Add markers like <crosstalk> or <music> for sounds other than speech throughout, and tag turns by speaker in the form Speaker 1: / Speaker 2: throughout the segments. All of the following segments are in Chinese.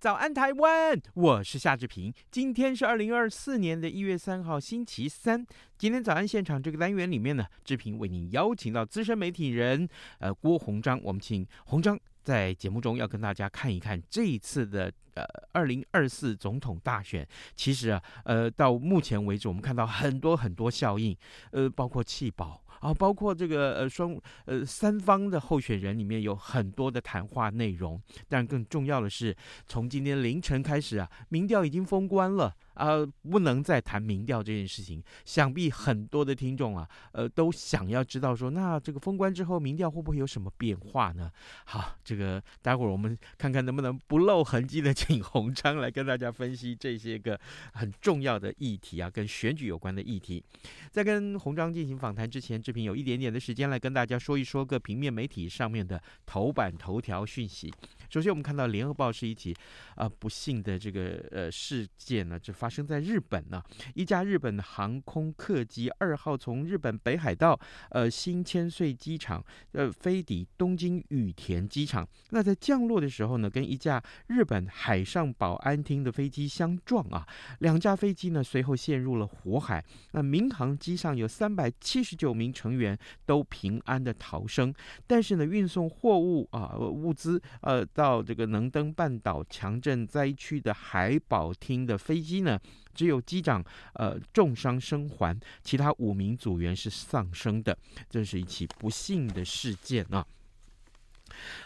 Speaker 1: 早安台湾，我是夏志平。今天是二零二四年的一月三号，星期三。今天早安现场这个单元里面呢，志平为您邀请到资深媒体人呃郭鸿章，我们请鸿章在节目中要跟大家看一看这一次的呃二零二四总统大选。其实啊，呃到目前为止，我们看到很多很多效应，呃包括弃保。啊，包括这个呃双呃三方的候选人里面有很多的谈话内容，但更重要的是，从今天凌晨开始啊，民调已经封关了。啊、不能再谈民调这件事情。想必很多的听众啊，呃，都想要知道说，那这个封关之后，民调会不会有什么变化呢？好，这个待会儿我们看看能不能不露痕迹的，<laughs> 请鸿章来跟大家分析这些个很重要的议题啊，跟选举有关的议题。在跟鸿章进行访谈之前，志平有一点点的时间来跟大家说一说个平面媒体上面的头版头条讯息。首先，我们看到《联合报》是一起啊、呃、不幸的这个呃事件呢，就发生在日本呢。一架日本航空客机二号从日本北海道呃新千岁机场呃飞抵东京羽田机场。那在降落的时候呢，跟一架日本海上保安厅的飞机相撞啊，两架飞机呢随后陷入了火海。那民航机上有三百七十九名成员都平安的逃生，但是呢，运送货物啊物资呃。到这个能登半岛强震灾区的海保厅的飞机呢，只有机长呃重伤生还，其他五名组员是丧生的，这是一起不幸的事件啊。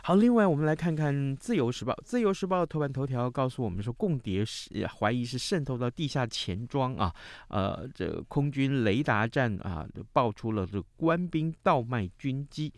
Speaker 1: 好，另外我们来看看《自由时报》。《自由时报》头版头条告诉我们说，共谍是怀疑是渗透到地下钱庄啊，呃，这、空军雷达站啊，爆出了这官兵倒卖军机。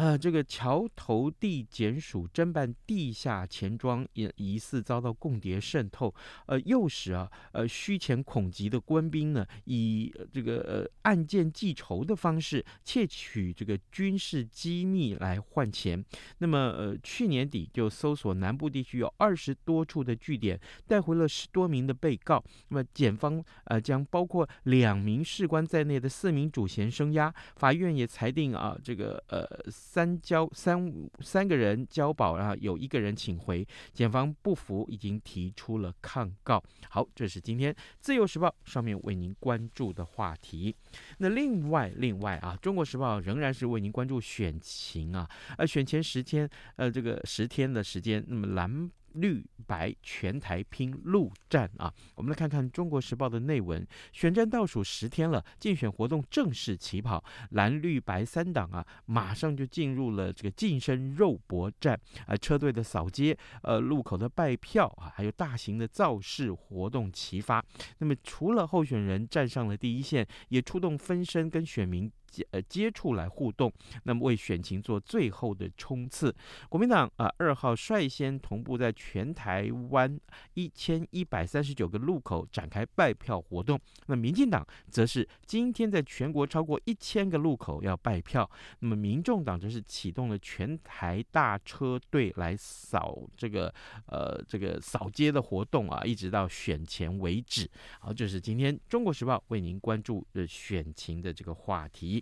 Speaker 1: 呃，这个桥头地检署侦办地下钱庄，也疑似遭到共谍渗透，呃，诱使啊，呃，虚钱恐急的官兵呢，以这个呃案件记仇的方式窃取这个军事机密来换钱。那么，呃，去年底就搜索南部地区有二十多处的据点，带回了十多名的被告。那么，检方呃将包括两名士官在内的四名主嫌声押，法院也裁定啊，这个呃。三交三三个人交保，然后有一个人请回，检方不服，已经提出了抗告。好，这是今天《自由时报》上面为您关注的话题。那另外，另外啊，《中国时报》仍然是为您关注选情啊，呃，选前十天，呃，这个十天的时间，那么蓝。绿白全台拼陆战啊！我们来看看《中国时报》的内文。选战倒数十天了，竞选活动正式起跑，蓝绿白三党啊，马上就进入了这个近身肉搏战啊！车队的扫街，呃，路口的拜票啊，还有大型的造势活动齐发。那么，除了候选人站上了第一线，也出动分身跟选民。接呃接触来互动，那么为选情做最后的冲刺。国民党啊二号率先同步在全台湾一千一百三十九个路口展开拜票活动，那民进党则是今天在全国超过一千个路口要拜票，那么民众党则是启动了全台大车队来扫这个呃这个扫街的活动啊，一直到选前为止。好，这是今天中国时报为您关注的选情的这个话题。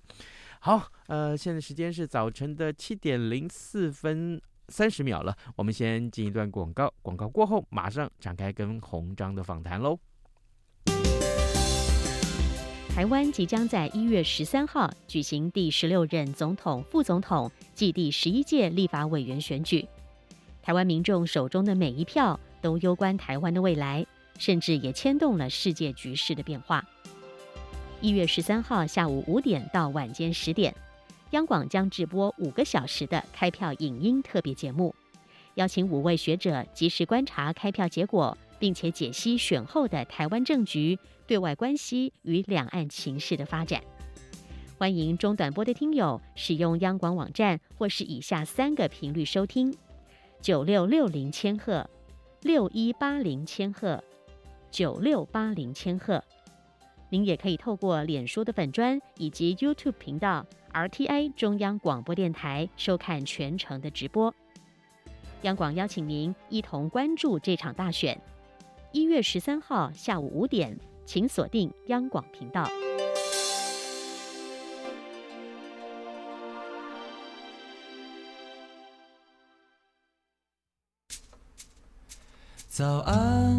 Speaker 1: 好，呃，现在时间是早晨的七点零四分三十秒了，我们先进一段广告，广告过后马上展开跟洪章的访谈喽。
Speaker 2: 台湾即将在一月十三号举行第十六任总统、副总统暨第十一届立法委员选举，台湾民众手中的每一票都攸关台湾的未来，甚至也牵动了世界局势的变化。一月十三号下午五点到晚间十点，央广将直播五个小时的开票影音特别节目，邀请五位学者及时观察开票结果，并且解析选后的台湾政局、对外关系与两岸情势的发展。欢迎中短波的听友使用央广网站或是以下三个频率收听：九六六零千赫、六一八零千赫、九六八零千赫。您也可以透过脸书的粉专以及 YouTube 频道 RTI 中央广播电台收看全程的直播。央广邀请您一同关注这场大选。一月十三号下午五点，请锁定央广频道。
Speaker 3: 早安，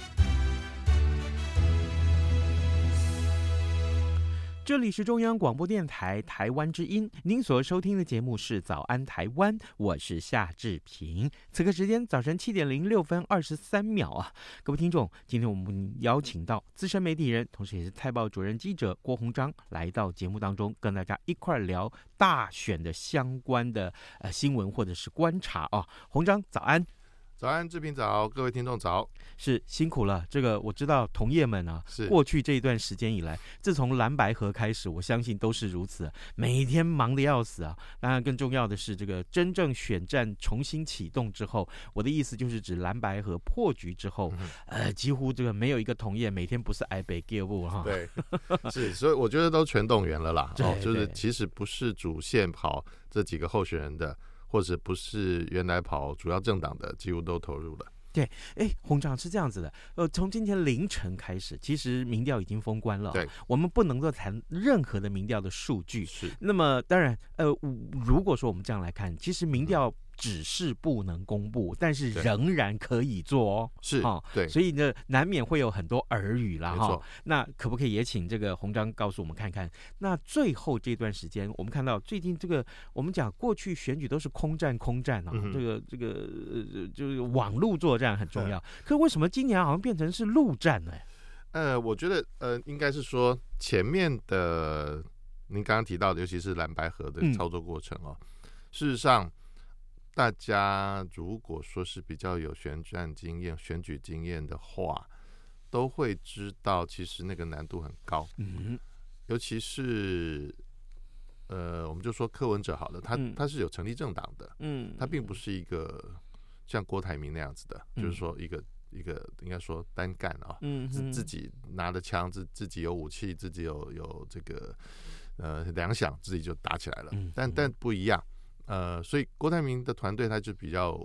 Speaker 1: 这里是中央广播电台台湾之音，您所收听的节目是《早安台湾》，我是夏志平。此刻时间早晨七点零六分二十三秒啊，各位听众，今天我们邀请到资深媒体人，同时也是《泰报》主任记者郭鸿章来到节目当中，跟大家一块聊大选的相关的呃新闻或者是观察啊。鸿章，早安。
Speaker 4: 早安，志平早，各位听众早，
Speaker 1: 是辛苦了。这个我知道，同业们啊，
Speaker 4: 是
Speaker 1: 过去这一段时间以来，自从蓝白河开始，我相信都是如此，每天忙得要死啊。当然，更重要的是，这个真正选战重新启动之后，我的意思就是指蓝白河破局之后，嗯、呃，几乎这个没有一个同业每天不是挨北给不哈。
Speaker 4: 对，<laughs> 是，所以我觉得都全动员了啦。<laughs> 哦，就是其实不是主线跑这几个候选人的。或者不是原来跑主要政党的，几乎都投入了。
Speaker 1: 对，哎，洪长是这样子的，呃，从今天凌晨开始，其实民调已经封关了。
Speaker 4: 对，
Speaker 1: 我们不能够谈任何的民调的数据。
Speaker 4: 是，
Speaker 1: 那么当然，呃，如果说我们这样来看，其实民调、嗯。只是不能公布，但是仍然可以做哦。
Speaker 4: 是啊，对，
Speaker 1: 所以呢，难免会有很多耳语啦。哈。那可不可以也请这个鸿章告诉我们看看？那最后这段时间，我们看到最近这个，我们讲过去选举都是空战空战啊，嗯、这个这个呃，就是网络作战很重要。嗯、可是为什么今年好像变成是陆战呢？
Speaker 4: 呃，我觉得呃，应该是说前面的您刚刚提到的，尤其是蓝白河的操作过程哦，嗯、事实上。大家如果说是比较有选战经验、选举经验的话，都会知道，其实那个难度很高。嗯，尤其是呃，我们就说柯文哲好了，他他是有成立政党的，嗯，他并不是一个像郭台铭那样子的，就是说一个一个应该说单干啊，嗯，自自己拿着枪，自自己有武器，自己有有这个呃粮饷，自己就打起来了。但但不一样。呃，所以郭台铭的团队他就比较，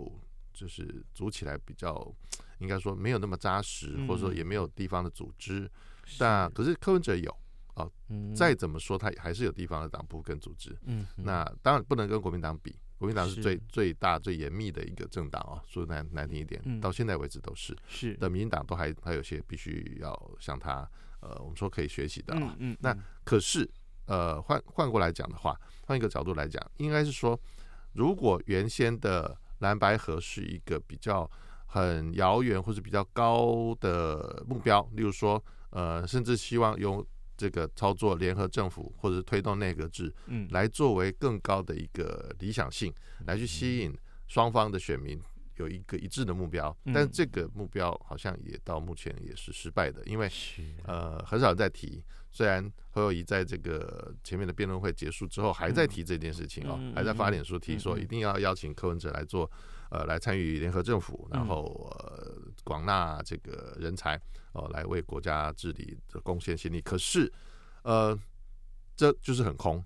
Speaker 4: 就是组起来比较，应该说没有那么扎实，嗯、或者说也没有地方的组织。是但可是柯文哲有啊，呃嗯、再怎么说他还是有地方的党部跟组织。嗯，那当然不能跟国民党比，国民党是最是最大最严密的一个政党哦，说难难听一点，嗯、到现在为止都是。是的，民进党都还还有些必须要向他呃，我们说可以学习的啊、哦。嗯，嗯那可是呃，换换过来讲的话，换一个角度来讲，应该是说。如果原先的蓝白河是一个比较很遥远或者比较高的目标，例如说，呃，甚至希望用这个操作联合政府或者推动内阁制，嗯，来作为更高的一个理想性，来去吸引双方的选民有一个一致的目标，但这个目标好像也到目前也是失败的，因为呃很少人在提。虽然侯友谊在这个前面的辩论会结束之后还在提这件事情哦，还在发脸书提说一定要邀请柯文哲来做，呃，来参与联合政府，然后呃广纳这个人才哦，来为国家治理的贡献心力。可是呃，这就是很空。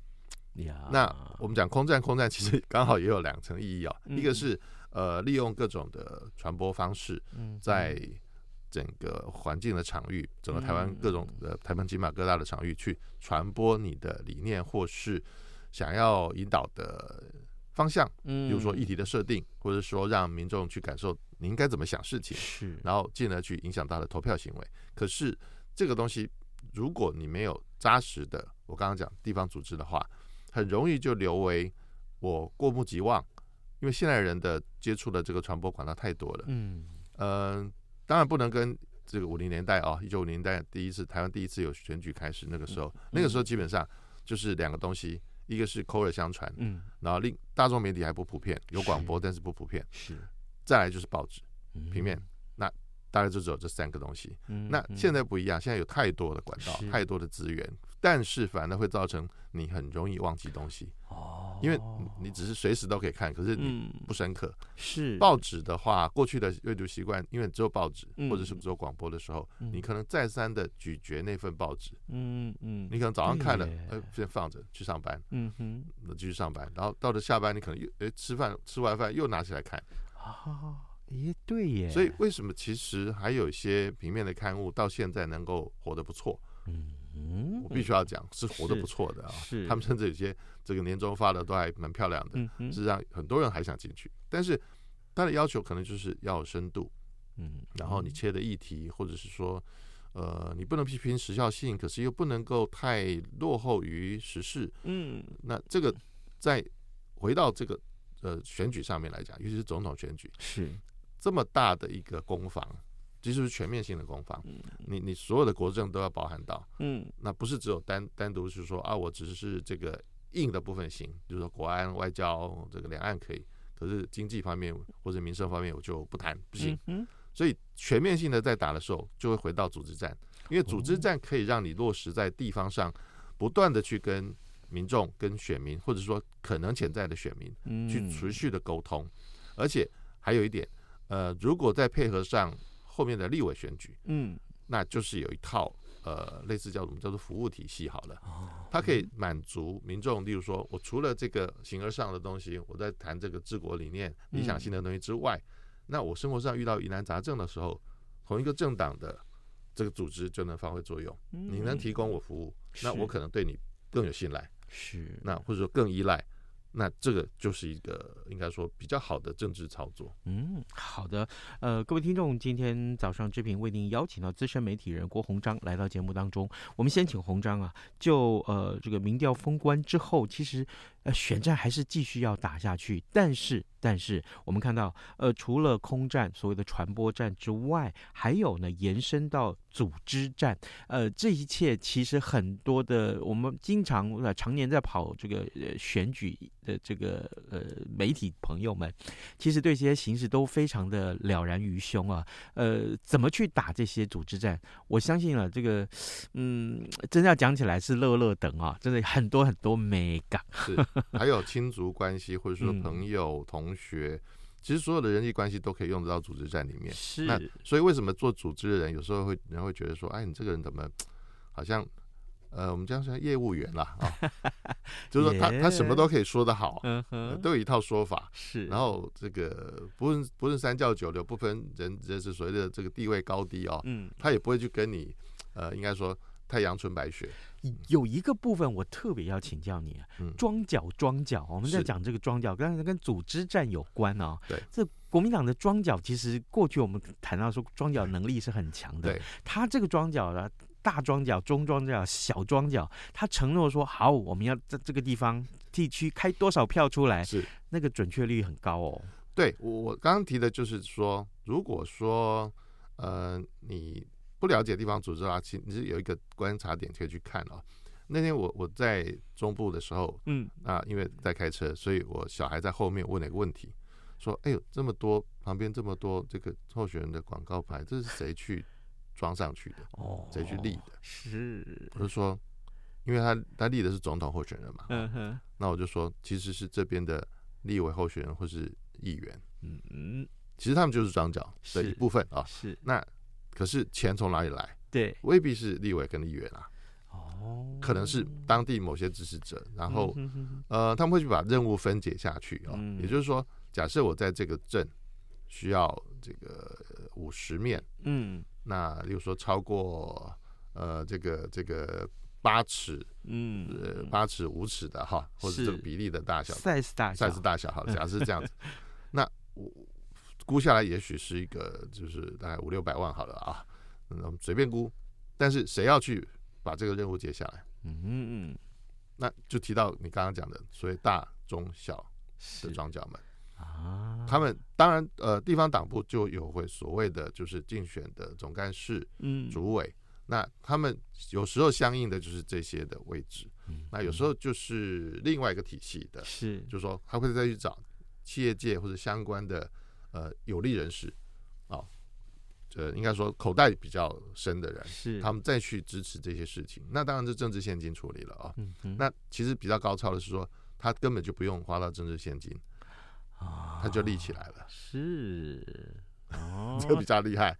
Speaker 4: 那我们讲空战，空战其实刚好也有两层意义哦，一个是呃利用各种的传播方式在。整个环境的场域，整个台湾各种呃台湾金马各大的场域去传播你的理念，或是想要引导的方向，嗯比如说议题的设定，或者说让民众去感受你应该怎么想事情，是，然后进而去影响他的投票行为。可是这个东西，如果你没有扎实的，我刚刚讲地方组织的话，很容易就留为我过目即忘，因为现代人的接触的这个传播管道太多了，嗯，呃。当然不能跟这个五零年代啊，一九五零年代第一次台湾第一次有选举开始，那个时候，那个时候基本上就是两个东西，一个是口耳相传，嗯，然后另大众媒体还不普遍，有广播但是不普遍，
Speaker 1: 是，
Speaker 4: 再来就是报纸平面，那大概就只有这三个东西。那现在不一样，现在有太多的管道，太多的资源，但是反而会造成你很容易忘记东西。哦，因为你只是随时都可以看，可是你不深刻。
Speaker 1: 是
Speaker 4: 报纸的话，过去的阅读习惯，因为只有报纸或者是只有广播的时候，你可能再三的咀嚼那份报纸。嗯嗯，你可能早上看了，哎，先放着去上班。嗯哼，那继续上班，然后到了下班，你可能又哎吃饭，吃完饭又拿起来看。
Speaker 1: 哦，哎，对耶。
Speaker 4: 所以为什么其实还有一些平面的刊物到现在能够活得不错？嗯。嗯，我必须要讲是活得不错的啊，是他们甚至有些这个年终发的都还蛮漂亮的，嗯嗯，事实上很多人还想进去，但是他的要求可能就是要有深度，嗯，然后你切的议题或者是说，呃，你不能批评时效性，可是又不能够太落后于时事，嗯，那这个在回到这个呃选举上面来讲，尤其是总统选举，是这么大的一个攻防。其实是全面性的攻防，你你所有的国政都要包含到，嗯，那不是只有单单独是说啊，我只是这个硬的部分行，就是说国安、外交这个两岸可以，可是经济方面或者民生方面我就不谈，不行。所以全面性的在打的时候，就会回到组织战，因为组织战可以让你落实在地方上，不断的去跟民众、跟选民，或者说可能潜在的选民去持续的沟通，而且还有一点，呃，如果再配合上。后面的立委选举，嗯，那就是有一套呃，类似叫什么叫做服务体系好了，它可以满足民众。例如说，我除了这个形而上的东西，我在谈这个治国理念、理想性的东西之外，那我生活上遇到疑难杂症的时候，同一个政党的这个组织就能发挥作用。你能提供我服务，那我可能对你更有信赖，是那或者说更依赖。那这个就是一个应该说比较好的政治操作。
Speaker 1: 嗯，好的。呃，各位听众，今天早上志平为您邀请到资深媒体人郭鸿章来到节目当中。我们先请鸿章啊，就呃这个民调封关之后，其实呃选战还是继续要打下去，但是。但是我们看到，呃，除了空战所谓的传播战之外，还有呢延伸到组织战，呃，这一切其实很多的，我们经常呃常年在跑这个呃选举的这个呃媒体朋友们，其实对这些形势都非常的了然于胸啊。呃，怎么去打这些组织战？我相信啊，这个嗯，真的要讲起来是乐乐等啊，真的很多很多美感，
Speaker 4: 是 <laughs> <laughs> 还有亲族关系或者说朋友同。同学，其实所有的人际关系都可以用得到组织战里面。是，那所以为什么做组织的人有时候会人会觉得说，哎，你这个人怎么好像呃，我们这样说业务员啦啊，<laughs> <laughs> 就是说他他什么都可以说得好，都有一套说法。是，然后这个不论不论三教九流，不分人人是所谓的这个地位高低哦，嗯，他也不会去跟你呃，应该说太阳春白雪。
Speaker 1: 有一个部分我特别要请教你，庄脚庄脚，我们在讲这个庄脚，刚才跟组织战有关哦。
Speaker 4: 对，
Speaker 1: 这国民党的庄脚其实过去我们谈到说庄脚能力是很强的。对，他这个庄脚的大庄脚、中庄脚、小庄脚，他承诺说好，我们要在这个地方地区开多少票出来，是那个准确率很高哦。
Speaker 4: 对，我我刚刚提的就是说，如果说呃你。不了解地方组织啊，其实有一个观察点可以去看哦。那天我我在中部的时候，嗯，啊，因为在开车，所以我小孩在后面问了一个问题，说：“哎呦，这么多旁边这么多这个候选人的广告牌，这是谁去装上去的？哦，谁去立的？”是，我就说，因为他他立的是总统候选人嘛，嗯哼，那我就说，其实是这边的立委候选人或是议员，嗯嗯，其实他们就是庄脚的一部分啊，是那。可是钱从哪里来？对，未必是立委跟议员啊，哦，可能是当地某些支持者，然后呃，他们会去把任务分解下去啊。也就是说，假设我在这个镇需要这个五十面，嗯，那例如说超过呃这个这个八尺，嗯，八尺五尺的哈，或者这个比例的大小
Speaker 1: ，size 大
Speaker 4: ，size 大小，好，假设是这样子，<laughs> 那我。估下来也许是一个，就是大概五六百万好了啊，那我们随便估，但是谁要去把这个任务接下来？嗯嗯，那就提到你刚刚讲的所谓大中小的庄脚们，
Speaker 1: 啊，
Speaker 4: 他们当然呃，地方党部就有会所谓的就是竞选的总干事、
Speaker 1: 嗯，
Speaker 4: 主委，那他们有时候相应的就是这些的位置，
Speaker 1: 嗯。
Speaker 4: 那有时候就是另外一个体系的，
Speaker 1: 是，
Speaker 4: 就是说他会再去找企业界或者相关的呃有利人士，哦，呃，应该说口袋比较深的人，
Speaker 1: 是
Speaker 4: 他们再去支持这些事情，那当然是政治现金处理了啊、哦。
Speaker 1: 嗯哼
Speaker 4: 那其实比较高超的是说，他根本就不用花到政治现金，
Speaker 1: 啊
Speaker 4: 他就立起来了，
Speaker 1: 是哦，<laughs>
Speaker 4: 这比较厉害。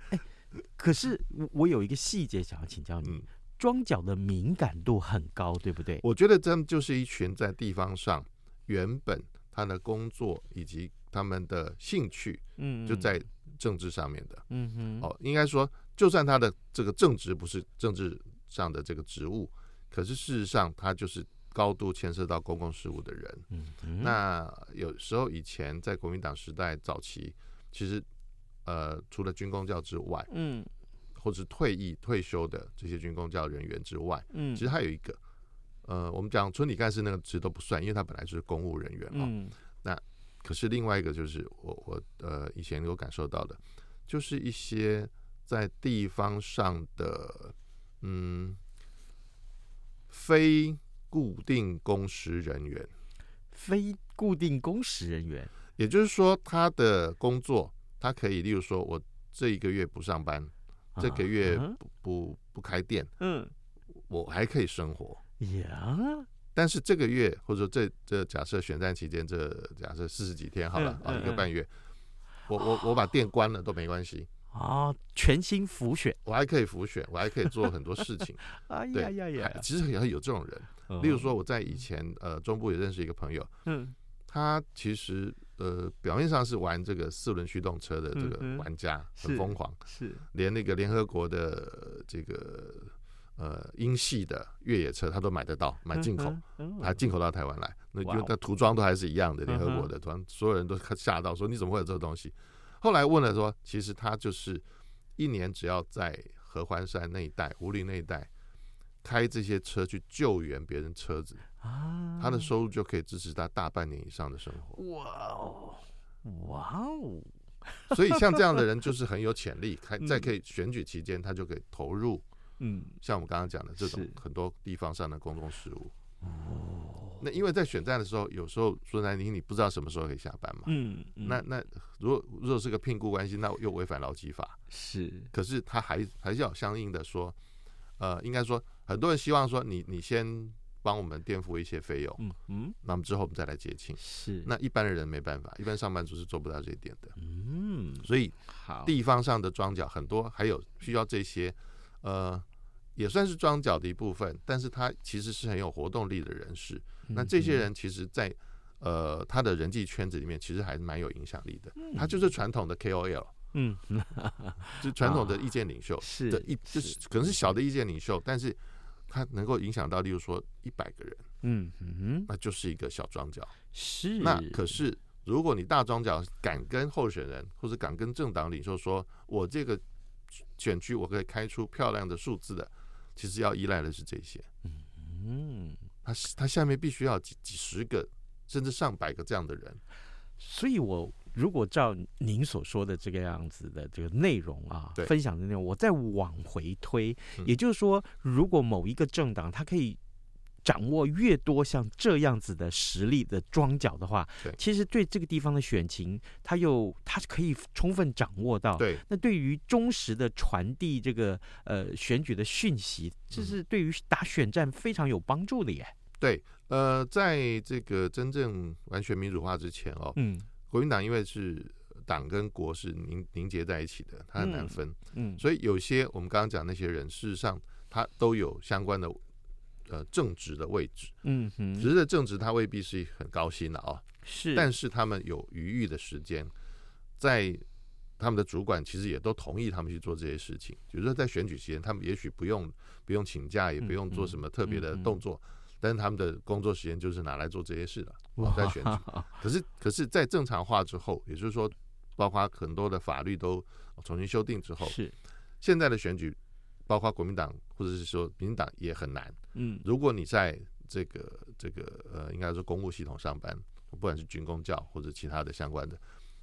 Speaker 1: 可是我我有一个细节想要请教你，
Speaker 4: 嗯，
Speaker 1: 庄脚的敏感度很高，对不对？
Speaker 4: 我觉得这就是一群在地方上原本他的工作以及他们的兴趣
Speaker 1: 嗯
Speaker 4: 就在政治上面的。
Speaker 1: 嗯哼
Speaker 4: 哦，应该说，就算他的这个正职不是政治上的这个职务，可是事实上他就是高度牵涉到公共事务的人。
Speaker 1: 嗯哼
Speaker 4: 那有时候以前在国民党时代早期，其实呃，除了军工教之外，
Speaker 1: 嗯
Speaker 4: 或是退役退休的这些军工教人员之外，
Speaker 1: 嗯
Speaker 4: 其实还有一个，呃，我们讲村里干事那个职都不算，因为他本来就是公务人员哦。
Speaker 1: 嗯
Speaker 4: 可是另外一个就是我我呃以前有感受到的，就是一些在地方上的嗯非固定工时人员，
Speaker 1: 非固定工时人员。
Speaker 4: 也就是说他的工作，他可以例如说我这一个月不上班，这个月
Speaker 1: 啊
Speaker 4: 不不不开店，
Speaker 1: 嗯。
Speaker 4: 我还可以生活。
Speaker 1: 呀
Speaker 4: 但是这个月或者说这这假设选战期间这假设四十几天好了啊、一个半月，我我我把店关了都没关系，
Speaker 1: 啊，全新浮选，
Speaker 4: 我还可以浮选，我还可以做很多事情。<laughs>
Speaker 1: 哎
Speaker 4: 对
Speaker 1: 呀呀呀，
Speaker 4: 其实也有这种人，例如说我在以前呃中部也认识一个朋友，
Speaker 1: 嗯。
Speaker 4: 他其实呃表面上是玩这个四轮驱动车的
Speaker 1: 这个
Speaker 4: 玩家，很疯狂，
Speaker 1: 是。
Speaker 4: 连那个联合国的呃这个呃英系的越野车他都买得到，买进口。
Speaker 1: 嗯哼
Speaker 4: 还进口到台湾来，那就那涂装都还是一样的，联合国的涂装，所有人都吓到说你怎么会有这个东西？后来问了说，其实他就是一年只要在合欢山那一带、五林那一带开这些车去救援别人车子，
Speaker 1: 啊，
Speaker 4: 他的收入就可以支持他大半年以上的生活。
Speaker 1: 哇哦哇哦，
Speaker 4: 所以像这样的人就是很有潜力，开 <laughs>
Speaker 1: 嗯
Speaker 4: 在可以选举期间，他就可以投入
Speaker 1: 嗯
Speaker 4: 像我们刚刚讲的这
Speaker 1: 种
Speaker 4: 很多地方上的公共事务。
Speaker 1: 哦
Speaker 4: 那因为在选战的时候，有时候说难听，你不知道什么时候可以下班嘛。
Speaker 1: 嗯，嗯
Speaker 4: 那那如果如果是个聘雇关系，那又违反劳基法。
Speaker 1: 是
Speaker 4: 可是他还还是要相应的说，呃，应该说很多人希望说你你先帮我们垫付一些费用，
Speaker 1: 嗯嗯
Speaker 4: 那么之后我们再来结清。
Speaker 1: 是
Speaker 4: 那一般的人没办法，一般上班族是做不到这一点的。
Speaker 1: 嗯
Speaker 4: 所以
Speaker 1: 好
Speaker 4: 地方上的庄脚很多，还有需要这些，呃，也算是庄脚的一部分，但是他其实是很有活动力的人士。那这些人其实在，呃他的人际圈子里面，其实还是蛮有影响力的。他就是传统的 KOL，
Speaker 1: 嗯 <laughs>
Speaker 4: 就传统的 <laughs> 意见领袖，
Speaker 1: 是
Speaker 4: 的一就是可能是小的意见领袖，但是他能够影响到，例如说一百个人，
Speaker 1: 嗯嗯
Speaker 4: 那就是一个小庄脚。
Speaker 1: 是
Speaker 4: 那可是如果你大庄脚敢跟候选人或者敢跟政党领袖说，我这个选区我可以开出漂亮的数字的，其实要依赖的是这些。
Speaker 1: 嗯，
Speaker 4: 他他下面必须要几几十个甚至上百个这样的人。
Speaker 1: 所以我如果照您所说的这个样子的这个内容啊，分享的内容，我再往回推，
Speaker 4: 嗯
Speaker 1: 也就是说，如果某一个政党它可以掌握越多像这样子的实力的庄脚的话
Speaker 4: 对，
Speaker 1: 其实对这个地方的选情，他又它可以充分掌握到。
Speaker 4: 对，
Speaker 1: 那对于忠实的传递这个呃选举的讯息，这是对于打选战非常有帮助的耶。
Speaker 4: 对，呃，在这个真正完全民主化之前哦，
Speaker 1: 嗯
Speaker 4: 国民党因为是党跟国是凝凝结在一起的，它很难分，
Speaker 1: 嗯，
Speaker 4: 所以有些我们刚刚讲那些人，事实上他都有相关的呃正职的位置，
Speaker 1: 嗯哼，
Speaker 4: 只是正职他未必是很高薪的啊、哦，
Speaker 1: 是，
Speaker 4: 但是他们有余裕的时间，在他们的主管其实也都同意他们去做这些事情，比如说在选举期间，他们也许不用不用请假，也不用做什么特别的动作，但是他们的工作时间就是拿来做这些事的，哦在选举。可 <laughs> 是可是，在正常化之后，也就是说，包括很多的法律都重新修订之后，
Speaker 1: 是，
Speaker 4: 现在的选举，包括国民党或者是说民进党也很难。
Speaker 1: 嗯。
Speaker 4: 如果你在这个这个呃，应该说公务系统上班，不管是军工教或者其他的相关的，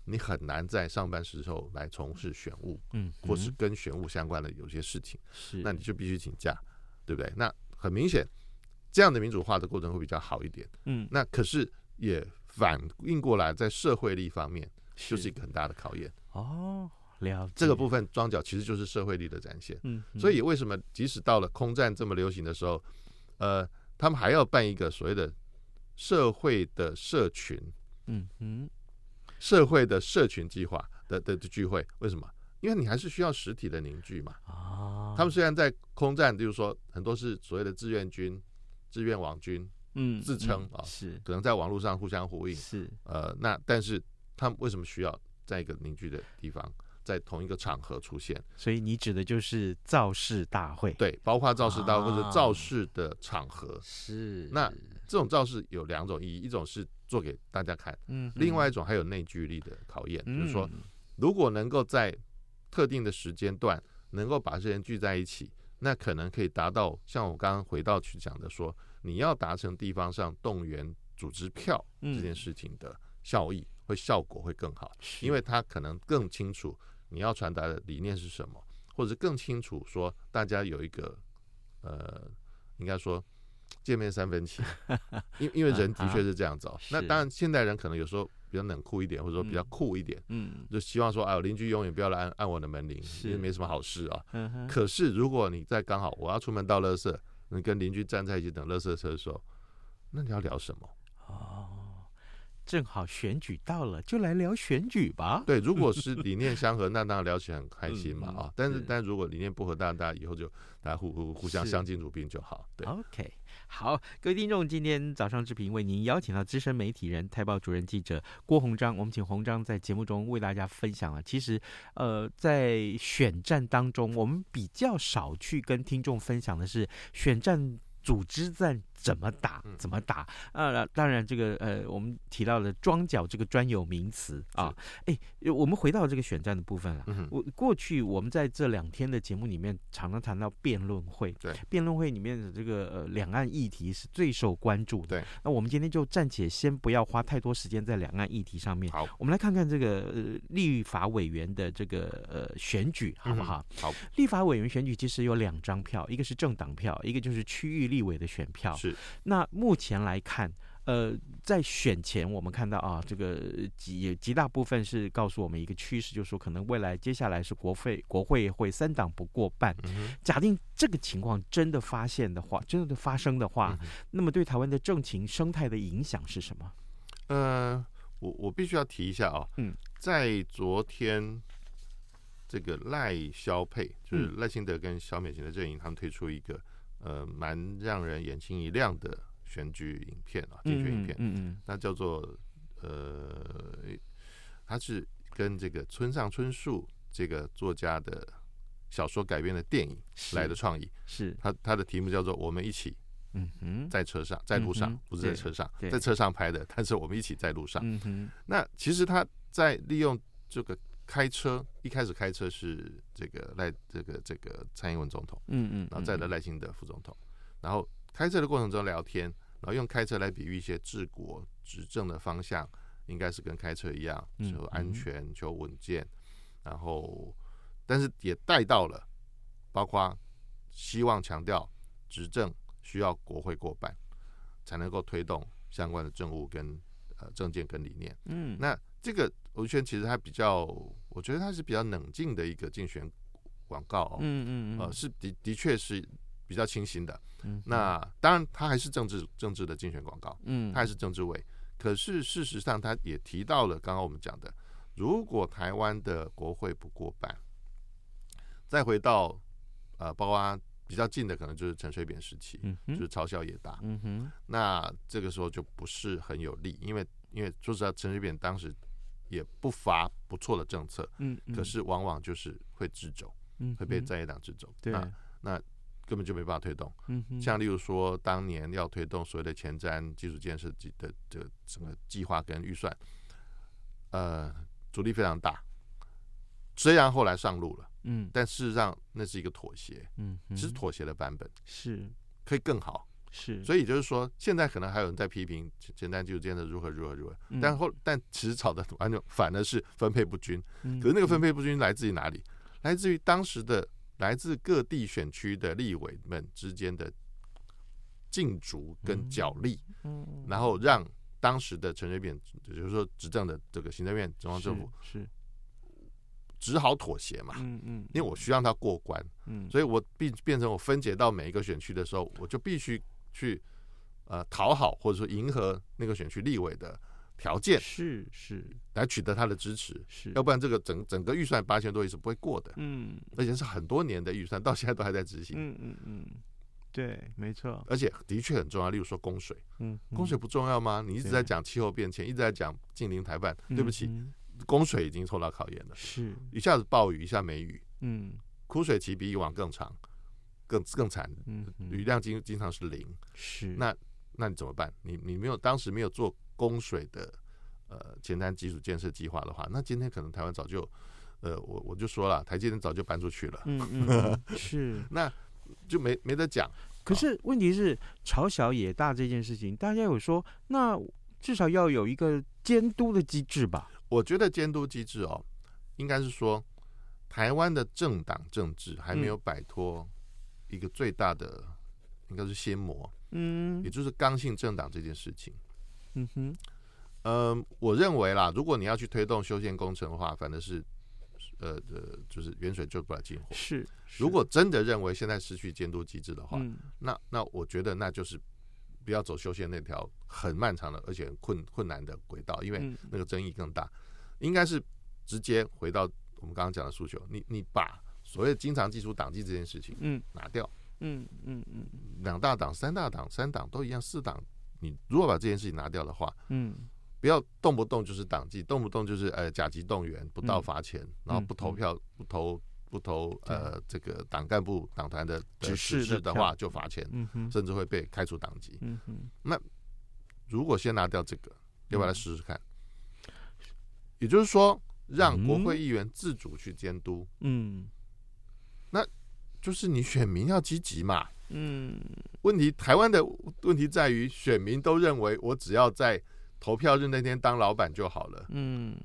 Speaker 4: 你很难在上班时候来从事选务，
Speaker 1: 嗯，
Speaker 4: 或是跟选务相关的有些事情，
Speaker 1: 是，
Speaker 4: 那你就必须请假，对不对？那很明显，这样的民主化的过程会比较好一点，
Speaker 1: 嗯，
Speaker 4: 那可是也反映过来，在社会力方面就是一个很大的考验。
Speaker 1: 哦。了，
Speaker 4: 这个部分装脚其实就是社会力的展现，
Speaker 1: 嗯，
Speaker 4: 所以为什么即使到了空战这么流行的时候，呃，他们还要办一个所谓的社会的社群，
Speaker 1: 嗯嗯，
Speaker 4: 社会的社群计划的的的聚会，为什么？因为你还是需要实体的凝聚嘛。
Speaker 1: 啊，
Speaker 4: 他们虽然在空战，就是说很多是所谓的志愿军、志愿网军，
Speaker 1: 嗯，
Speaker 4: 自称啊，
Speaker 1: 是。
Speaker 4: 可能在网络上互相呼应，
Speaker 1: 是，
Speaker 4: 呃，那但是他们为什么需要在一个凝聚的地方？在同一个场合出现，
Speaker 1: 所以你指的就是造势大会，
Speaker 4: 对，包括造势大会或者造势的场合。
Speaker 1: 啊、是，
Speaker 4: 那这种造势有两种意义，一种是做给大家看，
Speaker 1: 嗯，
Speaker 4: 另外一种还有内聚力的考验，
Speaker 1: 嗯、
Speaker 4: 就是说，如果能够在特定的时间段能够把这些人聚在一起，那可能可以达到像我刚刚回到去讲的说，你要达成地方上动员组织票这件事情的效益，会效果会更好，因为他可能更清楚。你要传达的理念是什么，或者更清楚说，大家有一个呃，应该说见面三分情，<laughs> 因因为人的确是这样子哦。那当然，现代人可能有时候比较冷酷一点，或者说比较酷一点，嗯，就希望说，哎，邻居永远不要来按按我的门铃，因为没什么好事啊。可是如果你在刚好我要出门倒垃圾，你跟邻居站在一起等垃圾车的时候，那你要聊什么？
Speaker 1: 哦。正好选举到了，就来聊选举吧。
Speaker 4: 对，如果是理念相合，那当然聊起来很开心嘛啊、嗯。但是，但如果理念不合，大家大家以后就大家互互互相相敬如宾就好。对
Speaker 1: ，OK，好，各位听众，今天早上志平为您邀请到资深媒体人、台报主任记者郭鸿章，我们请鸿章在节目中为大家分享了。其实，呃，在选战当中，我们比较少去跟听众分享的是选战组织战。怎么打？怎么打？呃，当然，这个呃，我们提到了“庄脚”这个专有名词啊。哎，我们回到这个选战的部分了。我过去我们在这两天的节目里面，常常谈到辩论会。
Speaker 4: 对，
Speaker 1: 辩论会里面的这个呃两岸议题是最受关注的。
Speaker 4: 对，
Speaker 1: 那我们今天就暂且先不要花太多时间在两岸议题上面。
Speaker 4: 好，
Speaker 1: 我们来看看这个呃立法委员的这个呃选举，好不好？
Speaker 4: 好，
Speaker 1: 立法委员选举其实有两张票，一个是政党票，一个就是区域立委的选票。
Speaker 4: 是。
Speaker 1: 那目前来看，呃，在选前我们看到啊，这个极极大部分是告诉我们一个趋势，就是说可能未来接下来是国会国会会三党不过半。嗯、假定这个情况真的发现的话，真的发生的话，嗯、那么对台湾的政情生态的影响是什么？
Speaker 4: 呃，我我必须要提一下啊，嗯，在昨天这个赖萧配，就是赖清德跟小美琴的阵营，他们推出一个。呃，蛮让人眼睛一亮的选举影片啊，竞选影片，嗯嗯，那叫做呃，它是跟这个村上春树这个作家的小说改编的电影来的创意，
Speaker 1: 是。
Speaker 4: 它它的题目叫做《我们一起》，嗯哼，在车上，在路上，不是在车上，在车上拍的，但是我们一起在路上，嗯哼，那其实他在利用这个。开车一开始开车是这个赖这个这个蔡英文总统，嗯嗯，然后再来赖清德副总统，然后开车的过程中聊天，然后用开车来比喻一些治国执政的方向，应该是跟开车一样，求安全、求稳健，然后但是也带到了，包括希望强调执政需要国会过半，才能够推动相关的政务跟呃政见跟理念，嗯，那。这个吴宣其实他比较，我觉得他是比较冷静的一个竞选广告哦，嗯嗯呃，是的的确是比较清新的。嗯，那当然他还是政治政治的竞选广告，嗯，他还是政治委。可是事实上，他也提到了刚刚我们讲的，如果台湾的国会不过半，再回到呃，包括比较近的，可能就是陈水扁时期，嗯，就是嘲笑也大，嗯哼，那这个时候就不是很有利，因为因为说实话，陈水扁当时。也不乏不错的政策，嗯，可是往往就是会滞走，嗯，会被在野党滞走，对，那那根本就没办法推动，嗯，像例如说当年要推动所谓的前瞻基础建设的这个整个计划跟预算，呃，阻力非常大，虽然后来上路了，嗯，但事实上那是一个妥协，嗯，是妥协的版本，
Speaker 1: 是。
Speaker 4: 可以更好，
Speaker 1: 是，
Speaker 4: 所以就是说，现在可能还有人在批评前瞻基础建设如何如何如何，但后但其实吵的完全反而是分配不均。可是那个分配不均来自于哪里？来自于当时的来自各地选区的立委们之间的竞逐跟角力，嗯然后让当时的陈水扁，也就是说执政的这个行政院中央政府
Speaker 1: 是
Speaker 4: 只好妥协嘛。嗯嗯，因为我需要他过关，嗯，所以我变变成我分解到每一个选区的时候，我就必须。去呃讨好或者说迎合那个选区立委的条件，
Speaker 1: 是是
Speaker 4: 来取得他的支持，
Speaker 1: 是
Speaker 4: 要不然这个整整个预算八千多亿是不会过的，
Speaker 1: 嗯，
Speaker 4: 而且是很多年的预算，到现在都还在执行，
Speaker 1: 嗯嗯嗯，对，没错，
Speaker 4: 而且的确很重要，例如说供水，嗯，供水不重要吗？你一直在讲气候变迁，一直在讲近邻台办，对不起，供水已经受到考验了，
Speaker 1: 是
Speaker 4: 一下子暴雨，一下没雨，
Speaker 1: 嗯，
Speaker 4: 枯水期比以往更长。更更惨，雨量经经常是零，
Speaker 1: 是
Speaker 4: 那那你怎么办？你你没有当时没有做供水的呃前瞻基础建设计划的话，那今天可能台湾早就呃我我就说了，台积电早就搬出去了，
Speaker 1: 嗯嗯，<laughs> 是
Speaker 4: 那就没没得讲。
Speaker 1: 可是问题是朝小野大这件事情，大家有说，那至少要有一个监督的机制吧？
Speaker 4: 我觉得监督机制哦，应该是说台湾的政党政治还没有摆脱。一个最大的应该是心魔，嗯，也就是刚性政党这件事情，
Speaker 1: 嗯哼，
Speaker 4: 嗯，我认为啦，如果你要去推动修宪工程的话，反正是，呃呃，就是远水救不了近火。
Speaker 1: 是，
Speaker 4: 如果真的认为现在失去监督机制的话，那那我觉得那就是不要走修宪那条很漫长的而且很困困难的轨道，因为那个争议更大。应该是直接回到我们刚刚讲的诉求，你你把。所谓经常计数党纪这件事情，嗯，拿掉，
Speaker 1: 嗯嗯嗯，
Speaker 4: 两大党、三大党、三党都一样，四党，你如果把这件事情拿掉的话，
Speaker 1: 嗯，
Speaker 4: 不要动不动就是党纪，动不动就是呃甲级动员，不到罚钱，然后不投票、不投、不投呃这个党干部、党团的指示的话就罚钱，甚至会被开除党籍。那如果先拿掉这个，要不要来试试看？也就是说，让国会议员自主去监督，
Speaker 1: 嗯。
Speaker 4: 那就是你选民要积极嘛。
Speaker 1: 嗯，
Speaker 4: 问题台湾的问题在于选民都认为我只要在投票日那天当老板就好了。
Speaker 1: 嗯，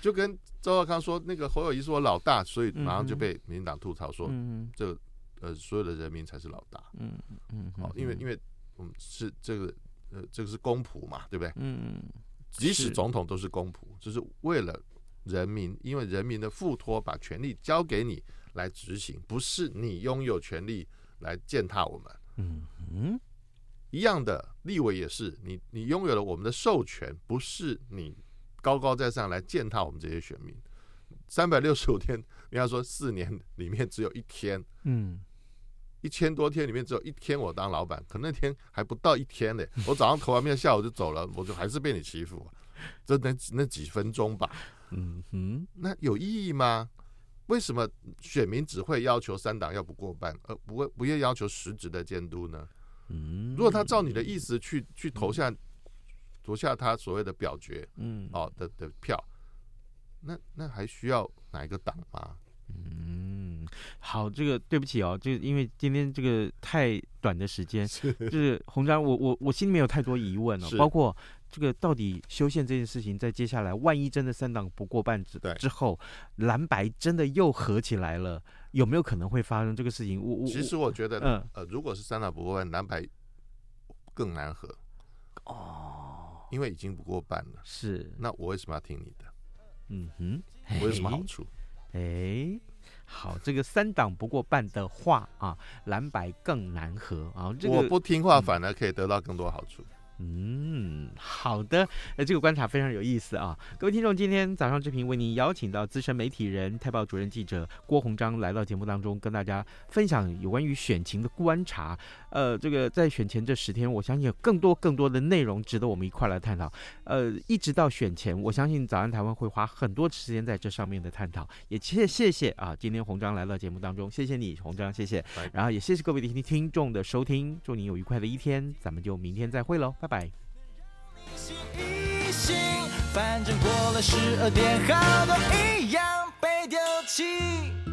Speaker 4: 就跟周耀康说，那个侯友谊是我老大，所以马上就被民进党吐槽说，嗯这呃所有的人民才是老大。
Speaker 1: 嗯嗯，
Speaker 4: 好，因为因为我们是这个呃这个是公仆嘛，对不对？
Speaker 1: 嗯，
Speaker 4: 即使总统都是公仆，就是为了人民，因为人民的付托把权力交给你。来执行，不是你拥有权利来践踏我们。
Speaker 1: 嗯嗯，
Speaker 4: 一样的，立委也是，你你拥有了我们的授权，不是你高高在上来践踏我们这些选民。三百六十五天，人家说四年里面只有一天，
Speaker 1: 嗯，
Speaker 4: 一千多天里面只有一天我当老板，可那天还不到一天呢。我早上投完票，下午就走了，我就还是被你欺负，这那那几分钟吧。
Speaker 1: 嗯哼，
Speaker 4: 那有意义吗？为什么选民只会要求三党要不过半，而不会不会要求实质的监督呢？
Speaker 1: 嗯，
Speaker 4: 如果他照你的意思去去投下投下他所谓的表决，
Speaker 1: 嗯，
Speaker 4: 哦的的票，那那还需要哪一个党吗？
Speaker 1: 嗯，好，这个对不起哦，就因为今天这个太短的时间，就是鸿章，我我我心里面有太多疑问了，包括。这个到底修宪这件事情，在接下来万一真的三党不过半之之后，蓝白真的又合起来了，有没有可能会发生这个事情？我我
Speaker 4: 其实我觉得，嗯呃，如果是三党不过半，蓝白更难合
Speaker 1: 哦，
Speaker 4: 因为已经不过半了。
Speaker 1: 是，
Speaker 4: 那我为什么要听你的？
Speaker 1: 嗯哼，
Speaker 4: 我有什么好处？
Speaker 1: 哎，好，这个三党不过半的话啊，蓝白更难合啊。这个
Speaker 4: 我不听话，反而可以得到更多好处。
Speaker 1: 嗯，嗯好的，呃，这个观察非常有意思啊，各位听众，今天早上之平为您邀请到资深媒体人、泰报主任记者郭鸿章来到节目当中，跟大家分享有关于选情的观察。呃，这个在选前这十天，我相信有更多更多的内容值得我们一块来探讨。呃，一直到选前，我相信早安台湾会花很多时间在这上面的探讨。也谢谢谢啊，今天鸿章来到节目当中，谢谢你，鸿章，谢谢。然后也谢谢各位的听听众的收听，祝您有愉快的一天，咱们就明天再会喽，拜拜。反正过了十二点，好多一样被丢弃。